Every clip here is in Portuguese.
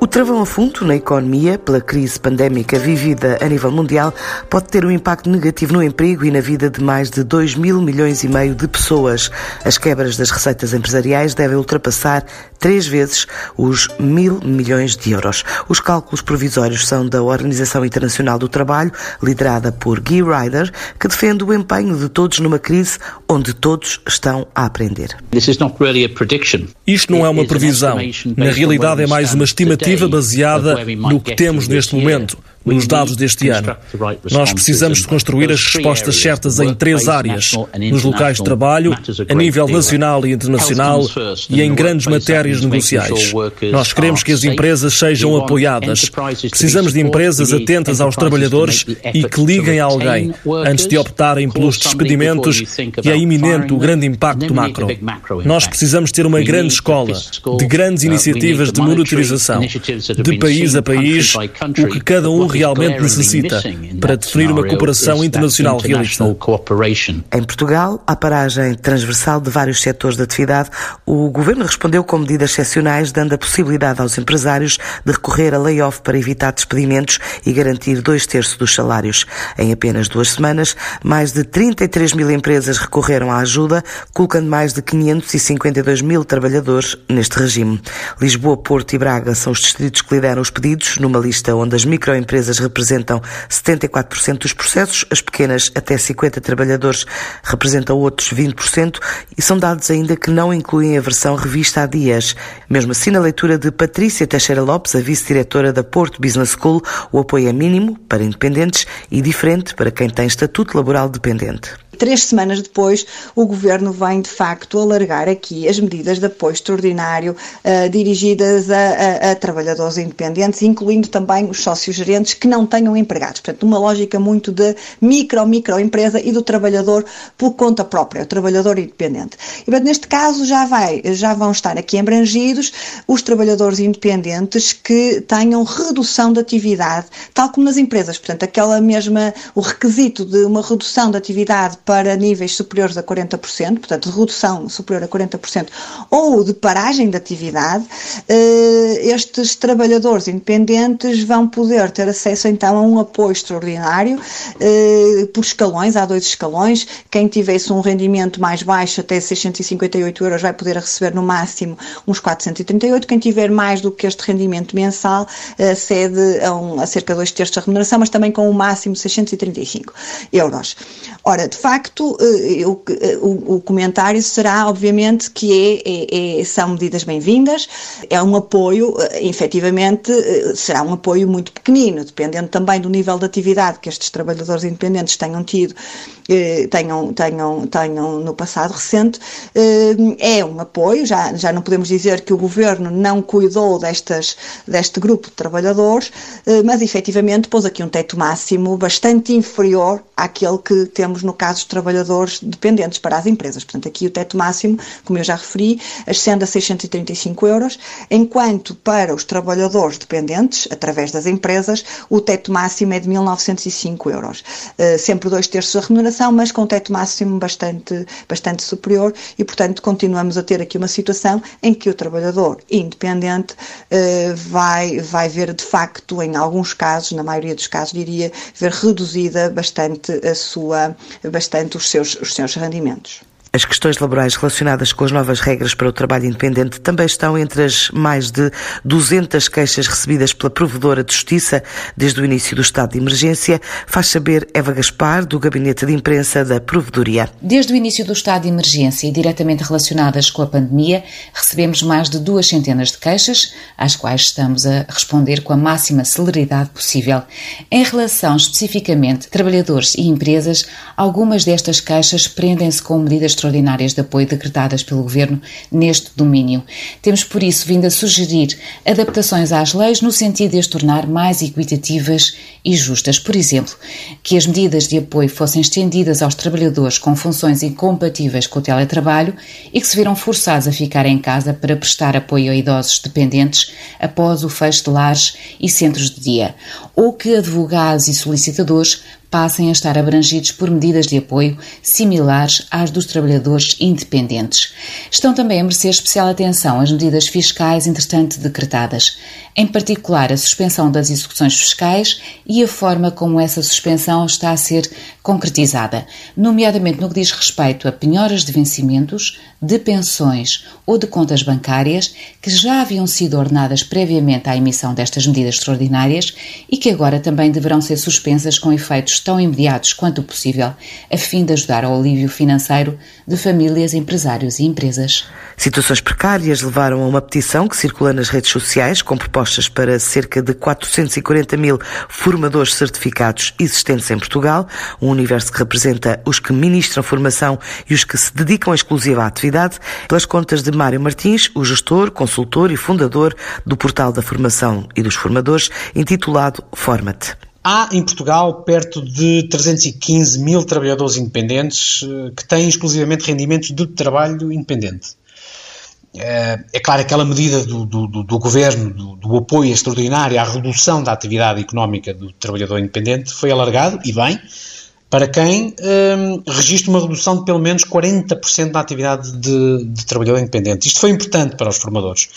O travão a fundo na economia, pela crise pandémica vivida a nível mundial, pode ter um impacto negativo no emprego e na vida de mais de 2 mil milhões e meio de pessoas. As quebras das receitas empresariais devem ultrapassar três vezes os mil milhões de euros. Os cálculos provisórios são da Organização Internacional do Trabalho, liderada por Guy Ryder, que defende o empenho de todos numa crise onde todos estão a aprender. Isto não é uma previsão. Na realidade, é mais uma estimativa baseada no que temos neste momento nos dados deste ano. Nós precisamos de construir as respostas certas em três áreas: nos locais de trabalho, a nível nacional e internacional e em grandes matérias negociais. Nós queremos que as empresas sejam apoiadas. Precisamos de empresas atentas aos trabalhadores e que liguem a alguém antes de optarem pelos despedimentos e é iminente o grande impacto macro. Nós precisamos ter uma grande escola de grandes iniciativas de monitorização, de país a país, o que cada um realmente necessita para definir uma cooperação internacional realista. Em Portugal, à paragem transversal de vários setores de atividade, o Governo respondeu com medidas excepcionais, dando a possibilidade aos empresários de recorrer a layoff para evitar despedimentos e garantir dois terços dos salários. Em apenas duas semanas, mais de 33 mil empresas recorreram à ajuda, colocando mais de 552 mil trabalhadores neste regime. Lisboa, Porto e Braga são os distritos que lideram os pedidos, numa lista onde as microempresas empresas representam 74% dos processos, as pequenas até 50 trabalhadores representam outros 20% e são dados ainda que não incluem a versão revista há dias. Mesmo assim, na leitura de Patrícia Teixeira Lopes, a vice-diretora da Porto Business School, o apoio é mínimo para independentes e diferente para quem tem estatuto laboral dependente. Três semanas depois, o governo vem de facto alargar aqui as medidas de apoio extraordinário uh, dirigidas a, a, a, trabalhadores independentes, incluindo também os sócios gerentes que não tenham empregados. Portanto, uma lógica muito de micro, microempresa e do trabalhador por conta própria, o trabalhador independente. E, portanto, neste caso já, vai, já vão estar aqui abrangidos os trabalhadores independentes que tenham redução de atividade, tal como nas empresas. Portanto, aquela mesma, o requisito de uma redução de atividade para níveis superiores a 40%, portanto, redução superior a 40%, ou de paragem de atividade, eh, estes trabalhadores independentes vão poder ter acesso então a um apoio extraordinário eh, por escalões, há dois escalões. Quem tivesse um rendimento mais baixo, até 658 euros, vai poder receber no máximo uns 438. Quem tiver mais do que este rendimento mensal, acede a, um, a cerca de dois terços da remuneração, mas também com o um máximo 635 euros. Ora, de facto, facto, eh, eh, o, o, comentário será, obviamente, que é, é, é são medidas bem-vindas, é um apoio, eh, efetivamente, será um apoio muito pequenino, dependendo também do nível de atividade que estes trabalhadores independentes tenham tido, tenham, tenham, tenham no passado recente, é um apoio, já, já não podemos dizer que o governo não cuidou destas, deste grupo de trabalhadores, mas efetivamente pôs aqui um teto máximo bastante inferior àquele que temos no caso trabalhadores dependentes para as empresas. Portanto, aqui o teto máximo, como eu já referi, ascende a 635 euros, enquanto para os trabalhadores dependentes, através das empresas, o teto máximo é de 1.905 euros. Uh, sempre dois terços da remuneração, mas com um teto máximo bastante, bastante superior e, portanto, continuamos a ter aqui uma situação em que o trabalhador independente uh, vai, vai ver, de facto, em alguns casos, na maioria dos casos, diria, ver reduzida bastante a sua, bastante bastante os seus, os seus rendimentos. As questões laborais relacionadas com as novas regras para o trabalho independente também estão entre as mais de 200 queixas recebidas pela Provedora de Justiça desde o início do estado de emergência, faz saber Eva Gaspar, do Gabinete de Imprensa da Provedoria. Desde o início do estado de emergência e diretamente relacionadas com a pandemia, recebemos mais de duas centenas de queixas, às quais estamos a responder com a máxima celeridade possível. Em relação especificamente a trabalhadores e empresas, algumas destas queixas prendem-se com medidas extraordinárias de apoio decretadas pelo Governo neste domínio. Temos, por isso, vindo a sugerir adaptações às leis no sentido de as tornar mais equitativas e justas. Por exemplo, que as medidas de apoio fossem estendidas aos trabalhadores com funções incompatíveis com o teletrabalho e que se viram forçados a ficar em casa para prestar apoio a idosos dependentes após o fecho de lares e centros de dia, ou que advogados e solicitadores passem a estar abrangidos por medidas de apoio similares às dos trabalhadores independentes. Estão também a merecer especial atenção as medidas fiscais entretanto decretadas, em particular a suspensão das execuções fiscais e a forma como essa suspensão está a ser concretizada, nomeadamente no que diz respeito a penhoras de vencimentos, de pensões ou de contas bancárias que já haviam sido ordenadas previamente à emissão destas medidas extraordinárias e que agora também deverão ser suspensas com efeitos tão imediatos quanto possível, a fim de ajudar ao alívio financeiro de famílias, empresários e empresas. Situações precárias levaram a uma petição que circula nas redes sociais com propostas para cerca de 440 mil formadores certificados existentes em Portugal, um universo que representa os que ministram formação e os que se dedicam exclusiva à atividade, pelas contas de Mário Martins, o gestor, consultor e fundador do portal da formação e dos formadores, intitulado Format. Há em Portugal perto de 315 mil trabalhadores independentes eh, que têm exclusivamente rendimentos de trabalho independente. Eh, é claro, aquela medida do, do, do governo, do, do, apoio extraordinário à redução da atividade económica do trabalhador independente foi alargado, e bem, para quem um, registra uma redução de pelo menos 40% da atividade de, de, trabalhador independente. Isto foi importante para os formadores.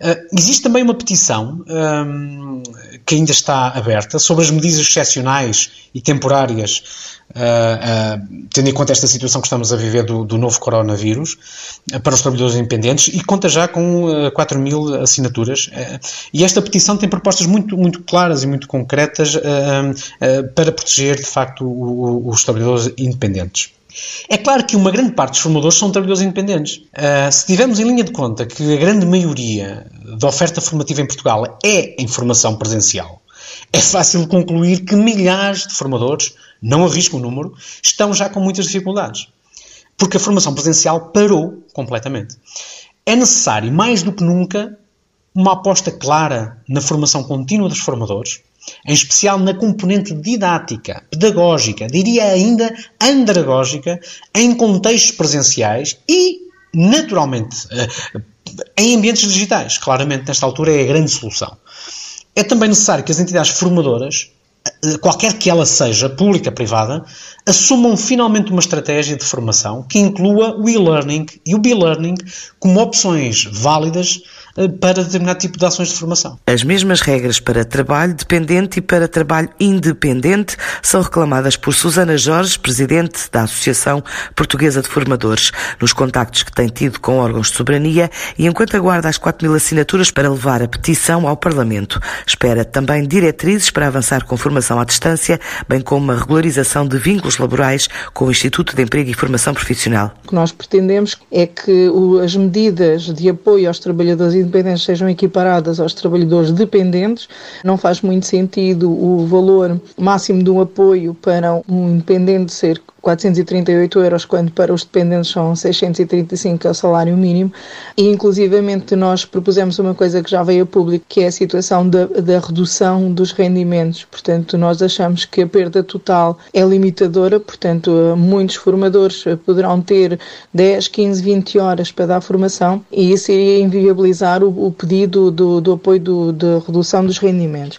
Uh, existe também uma petição um, que ainda está aberta sobre as medidas excepcionais e temporárias Uh, uh, tendo em conta esta situação que estamos a viver do, do novo coronavírus, uh, para os trabalhadores independentes, e conta já com uh, 4 mil assinaturas. e esta petição tem propostas muito, muito claras e muito concretas para proteger, de facto, o, o, os trabalhadores independentes. É claro que uma grande parte dos formadores são trabalhadores independentes. se tivermos em linha de conta que a grande maioria da oferta formativa em Portugal é em formação presencial, é fácil concluir que milhares de formadores não arrisco o número, estão já com muitas dificuldades. Porque a formação presencial parou completamente. É necessário, mais do que nunca, uma aposta clara na formação contínua dos formadores, em especial na componente didática, pedagógica, diria ainda andragógica, em contextos presenciais e, naturalmente, eh, em ambientes digitais. Claramente, nesta altura, é a grande solução. É também necessário que as entidades formadoras eh, qualquer que ela seja, pública privada, assumam finalmente uma estratégia de formação que inclua o e-learning e o be-learning como opções válidas para determinado tipo de ações de formação. As mesmas regras para trabalho dependente e para trabalho independente são reclamadas por Susana Jorge, presidente da Associação Portuguesa de Formadores, nos contactos que tem tido com órgãos de soberania e enquanto aguarda as 4 mil assinaturas para levar a petição ao Parlamento. Espera também diretrizes para avançar com formação à distância, bem como a regularização de vínculos laborais com o Instituto de Emprego e Formação Profissional. O que nós pretendemos é que as medidas de apoio aos trabalhadores independentes sejam equiparadas aos trabalhadores dependentes. Não faz muito sentido o valor máximo do apoio para um independente ser 438 euros, quando para os dependentes são 635, que é o salário mínimo. E, inclusivamente, nós propusemos uma coisa que já veio a público, que é a situação da, da redução dos rendimentos. Portanto, nós achamos que a perda total é limitadora, portanto, muitos formadores poderão ter 10, 15, 20 horas para dar formação e isso iria inviabilizar o, o pedido do, do apoio de redução dos rendimentos.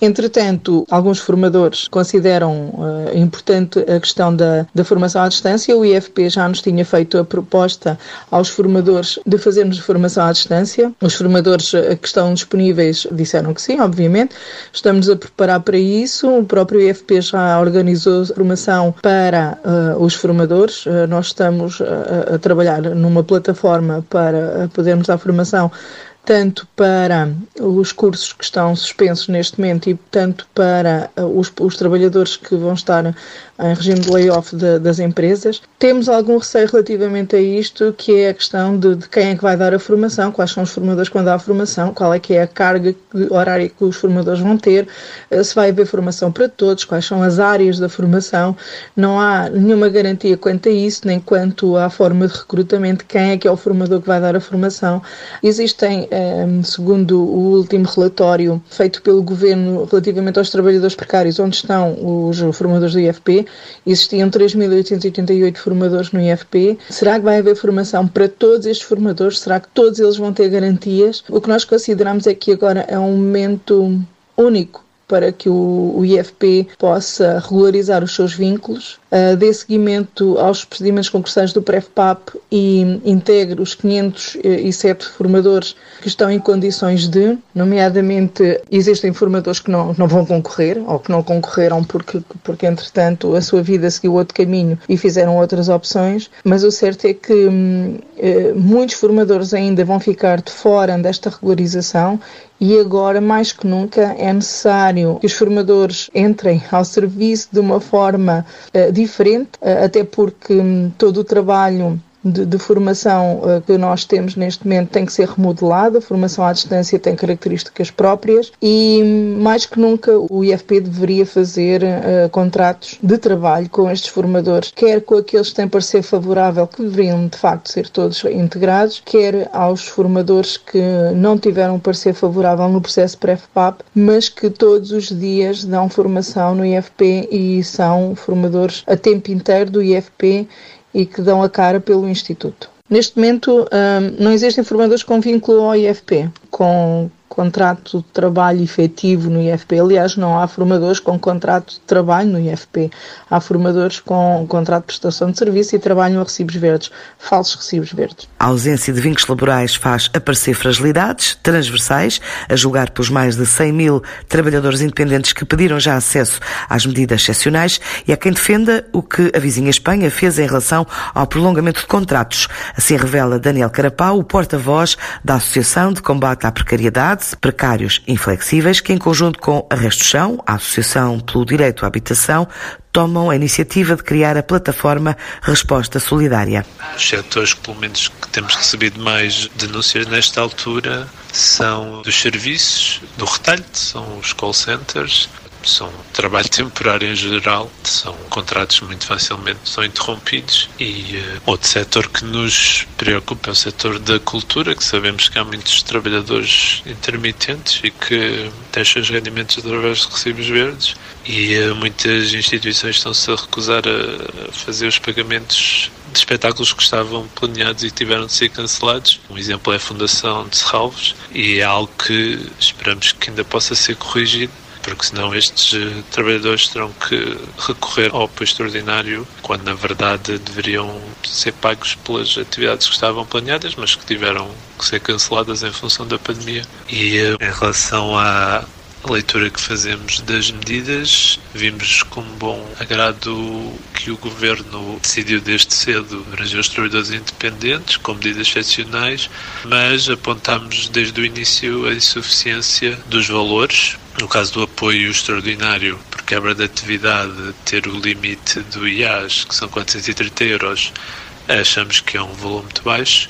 Entretanto, alguns formadores consideram uh, importante a questão da, da formação à distância. O IFP já nos tinha feito a proposta aos formadores de fazermos formação à distância. Os formadores uh, que estão disponíveis disseram que sim, obviamente. Estamos a preparar para isso. O próprio IFP já organizou formação para uh, os formadores. nós estamos a trabalhar numa plataforma para podermos dar formação tanto para os cursos que estão suspensos neste momento e tanto para uh, os, os trabalhadores que vão estar em regime de layoff de, das empresas. Temos algum receio relativamente a isto, que é a questão de, de, quem é que vai dar a formação, quais são os formadores vão dar a formação, qual é que é a carga horária que os formadores vão ter, uh, se vai haver formação para todos, quais são as áreas da formação. Não há nenhuma garantia quanto a isso, nem quanto à forma de recrutamento, quem é que é o formador que vai dar a formação. Existem segundo o último relatório feito pelo Governo relativamente aos trabalhadores precários, onde estão os formadores do IFP, existiam 3.888 formadores no IFP. Será que vai haver formação para todos estes formadores? Será que todos eles vão ter garantias? O que nós consideramos é que agora é um momento único para que o, IFP possa regularizar os seus vínculos, uh, dê seguimento aos procedimentos concursais do PREFPAP e integre os 507 formadores que estão em condições de, nomeadamente, existem formadores que não, não vão concorrer ou que não concorreram porque, porque, entretanto, a sua vida seguiu outro caminho e fizeram outras opções, mas o certo é que hum, eh, muitos formadores ainda vão ficar de fora desta regularização e agora, mais que nunca, é necessário que os formadores entrem ao serviço de uma forma uh, diferente, uh, até porque um, todo o trabalho de, de formação uh, que nós temos neste momento tem que ser remodelada, a formação à distância tem características próprias e mais que nunca o IFP deveria fazer uh, contratos de trabalho com estes formadores, quer com aqueles que têm parecer favorável, que deveriam de facto ser todos integrados, quer aos formadores que não tiveram parecer favorável no processo pré-FPAP, mas que todos os dias dão formação no IFP e são formadores a tempo inteiro do IFP e que dão a cara pelo Instituto. Neste momento, hum, não existem formadores com vínculo ao IFP, com contrato de trabalho efetivo no IFP. Aliás, não há formadores com contrato de trabalho no IFP. Há formadores com contrato de prestação de serviço e trabalham a recibos verdes, falsos recibos verdes. A ausência de vínculos laborais faz aparecer fragilidades transversais, a julgar pelos mais de 100 mil trabalhadores independentes que pediram já acesso às medidas excepcionais e há quem defenda o que a vizinha Espanha fez em relação ao prolongamento de contratos. Assim revela Daniel Carapau, o porta-voz da Associação de Combate à Precariedade, precários inflexíveis que, em conjunto com a Resto Chão, a Associação pelo Direito à Habitação, tomam a iniciativa de criar a plataforma Resposta Solidária. Os setores que, pelo menos, que temos recebido mais denúncias nesta altura são dos serviços, do retalho, são os call centers, são trabalho temporário em geral, são contratos muito facilmente são interrompidos e uh, outro setor que nos preocupa é o setor da cultura, que sabemos que há muitos trabalhadores intermitentes e que deixam os rendimentos através de recibos verdes e uh, muitas instituições estão-se a recusar a fazer os pagamentos de espetáculos que estavam planeados e tiveram de ser cancelados. Um exemplo é a Fundação de Serralves e é algo que esperamos que ainda possa ser corrigido porque senão estes eh, trabalhadores terão que recorrer ao apoio extraordinário quando na verdade deveriam ser pagos pelas atividades que estavam planeadas, mas que tiveram que ser canceladas em função da pandemia. E eh, em relação à leitura que fazemos das medidas, vimos com bom agrado que o Governo decidiu desde cedo abranger os trabalhadores independentes com medidas excepcionais, mas apontamos desde o início a insuficiência dos valores no caso do apoio extraordinário por quebra de atividade, ter o limite do IAS, que são 430 euros, achamos que é um valor muito baixo.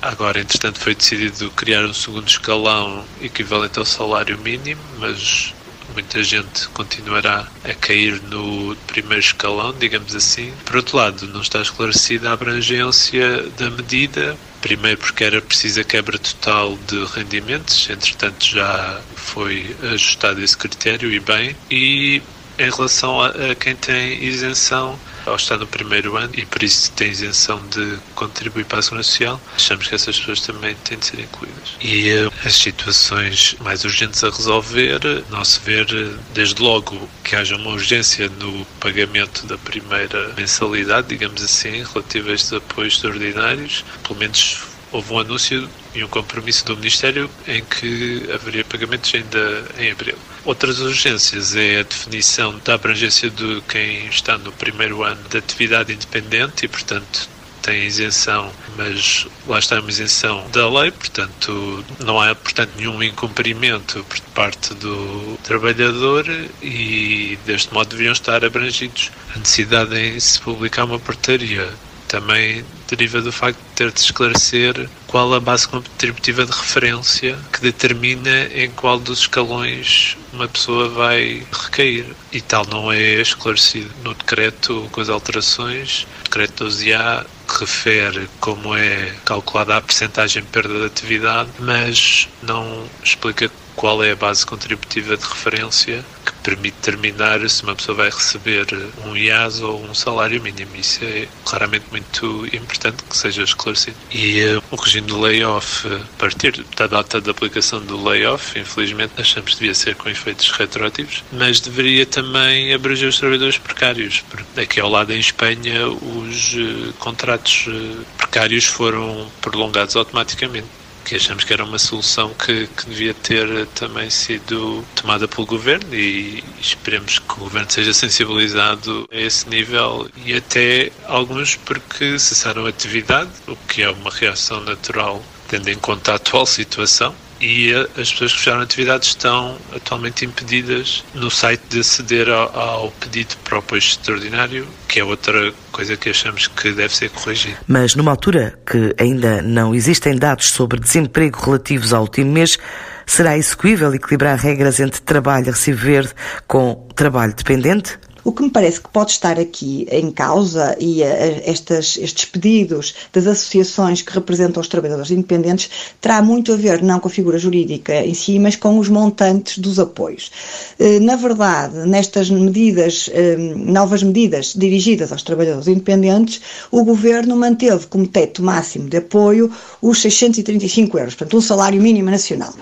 Agora, entretanto, foi decidido criar um segundo escalão equivalente ao salário mínimo, mas muita gente continuará a cair no primeiro escalão, digamos assim. Por outro lado, não está esclarecida a abrangência da medida, primeiro porque era precisa quebra total de rendimentos, entretanto já foi ajustado esse critério e bem, e em relação a, a quem tem isenção ao estar no primeiro ano e por isso tem isenção de contribuir para a Segurança Social, achamos que essas pessoas também têm de ser incluídas. E uh, as situações mais urgentes a resolver, não se ver desde logo que haja uma urgência no pagamento da primeira mensalidade, digamos assim, relativa a estes apoios extraordinários, pelo menos houve um anúncio e um compromisso do Ministério em que haveria pagamentos ainda em abril. Outras urgências é a definição da abrangência de quem está no primeiro ano de atividade independente e, portanto, tem isenção, mas lá está uma isenção da lei, portanto não há portanto nenhum incumprimento por parte do trabalhador e deste modo deviam estar abrangidos. A necessidade em se publicar uma portaria também deriva do facto de ter de esclarecer qual a base contributiva de referência que determina em qual dos escalões uma pessoa vai recair. E tal não é esclarecido no decreto com as alterações. O decreto 12A refere como é calculada a percentagem de perda de atividade, mas não explica qual é a base contributiva de referência permite determinar se uma pessoa vai receber um IAS ou um salário mínimo. Isso é claramente muito importante que seja esclarecido. E uh, o regime de layoff, a partir da data de aplicação do layoff, infelizmente achamos que devia ser com efeitos retroativos, mas deveria também abranger os trabalhadores precários, porque aqui ao lado em Espanha os uh, contratos uh, precários foram prolongados automaticamente que achamos que era uma solução que, que devia ter também sido tomada pelo governo e esperemos que o governo seja sensibilizado a esse nível e até alguns porque cessaram a atividade, o que é uma reação natural tendo em conta a atual situação e as pessoas que fecharam atividades estão atualmente impedidas no site de aceder ao, ao pedido para o apoio extraordinário, que é outra coisa que achamos que deve ser corrigida. Mas numa altura que ainda não existem dados sobre desemprego relativos ao último mês, será execuível equilibrar regras entre trabalho a recibo verde com trabalho dependente? O que me parece que pode estar aqui em causa e a, eh, a, estas, estes pedidos das associações que representam os trabalhadores independentes terá muito a ver não com a figura jurídica em si, mas com os montantes dos apoios. Eh, na verdade, nestas medidas, eh, novas medidas dirigidas aos trabalhadores independentes, o Governo manteve como teto máximo de apoio os 635 euros, portanto, um salário mínimo nacional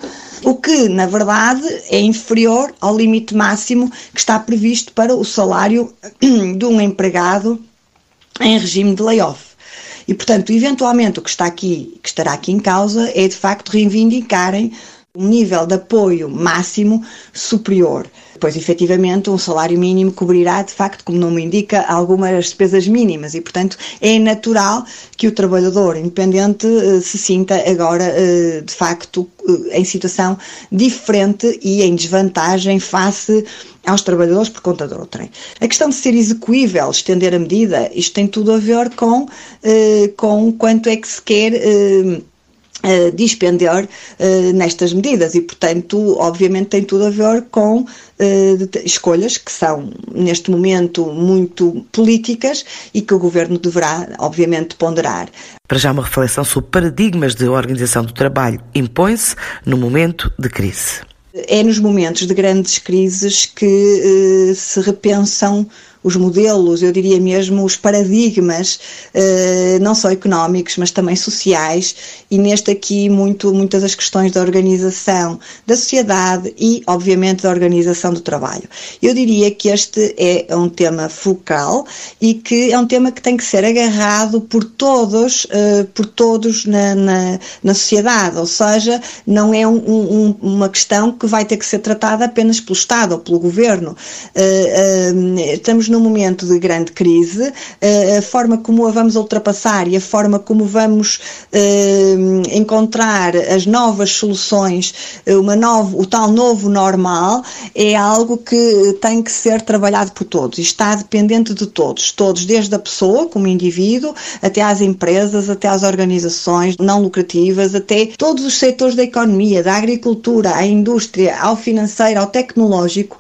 o que, na verdade, é inferior ao limite máximo que está previsto para o salário de um empregado em regime de layoff. E, portanto, eventualmente o que está aqui, que estará aqui em causa é de facto reivindicarem um nível de apoio máximo superior. Pois, efetivamente, um salário mínimo cobrirá, de facto, como o nome indica, algumas despesas mínimas e, portanto, é natural que o trabalhador independente uh, se sinta agora, uh, de facto, uh, em situação diferente e em desvantagem face aos trabalhadores por conta do outrem. A questão de ser execuível, estender a medida, isto tem tudo a ver com, com quanto é que se quer uh, dispender uh, nestas medidas e, portanto, obviamente tem tudo a ver com uh, escolhas que são, neste momento, muito políticas e que o Governo deverá, obviamente, ponderar. Para já uma reflexão sobre paradigmas de organização do trabalho impõe-se no momento de crise. É nos momentos de grandes crises que se repensam os modelos, eu diria mesmo os paradigmas, eh, não só económicos, mas também sociais, e neste aqui muito, muitas das questões da organização da sociedade e, obviamente, da organização do trabalho. Eu diria que este é um tema focal e que é um tema que tem que ser agarrado por todos, eh, por todos na, na, na sociedade, ou seja, não é um, um, uma questão que vai ter que ser tratada apenas pelo Estado ou pelo Governo. Eh, estamos num momento de grande crise, eh, a forma como a vamos ultrapassar e a forma como vamos eh, encontrar as novas soluções, eh, uma novo, o tal novo normal, é algo que tem que ser trabalhado por todos e está dependente de todos, todos, desde a pessoa como indivíduo, até às empresas, até às organizações não lucrativas, até todos os setores da economia, da agricultura, à indústria, ao financeiro, ao tecnológico,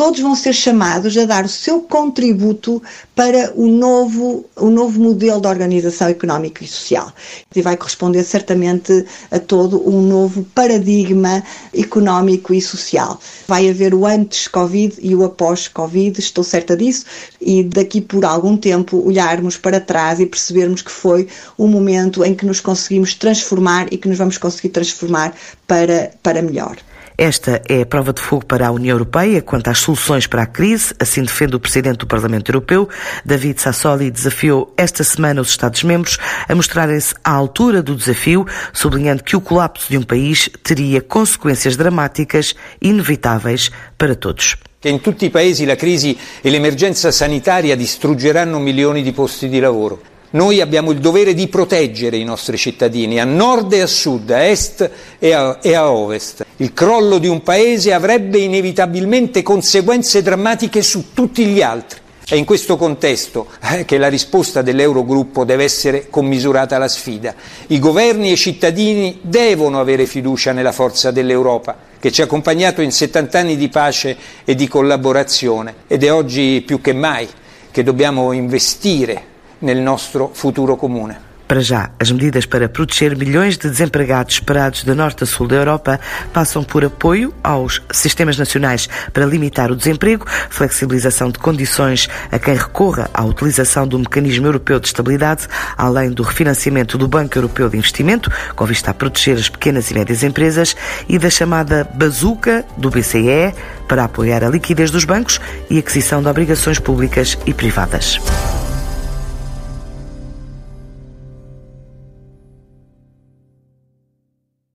todos vão ser chamados a dar o seu contributo para o novo, o novo modelo de organização económica e social. E vai corresponder certamente a todo um novo paradigma económico e social. Vai haver o antes Covid e o após Covid, estou certa disso, e daqui por algum tempo olharmos para trás e percebermos que foi um momento em que nos conseguimos transformar e que nos vamos conseguir transformar para, para melhor. Esta é a prova de fogo para a União Europeia quanto às soluções para a crise, assim defende o Presidente do Parlamento Europeu. David Sassoli desafiou esta semana os Estados-membros a mostrarem-se à altura do desafio, sublinhando que o colapso de um país teria consequências dramáticas inevitáveis para todos. che in tutti i paesi la crisi e l'emergenza sanitaria distruggeranno milioni di posti di lavoro. Noi abbiamo il dovere di proteggere i nostri cittadini a nord e a sud, a est e a, e a, ovest. Il crollo di un paese avrebbe inevitabilmente conseguenze drammatiche su tutti gli altri. È in questo contesto eh, che la risposta dell'Eurogruppo deve essere commisurata alla sfida. I governi e i cittadini devono avere fiducia nella forza dell'Europa, che ci ha accompagnato in 70 anni di pace e di collaborazione ed è oggi più che mai che dobbiamo investire nel nostro futuro comune. Para já, as medidas para proteger milhões de desempregados esperados de norte a sul da Europa passam por apoio aos sistemas nacionais para limitar o desemprego, flexibilização de condições a quem recorra à utilização do mecanismo europeu de estabilidade, além do refinanciamento do Banco Europeu de Investimento, com vista a proteger as pequenas e médias empresas, e da chamada bazuca do BCE para apoiar a liquidez dos bancos e aquisição de obrigações públicas e privadas.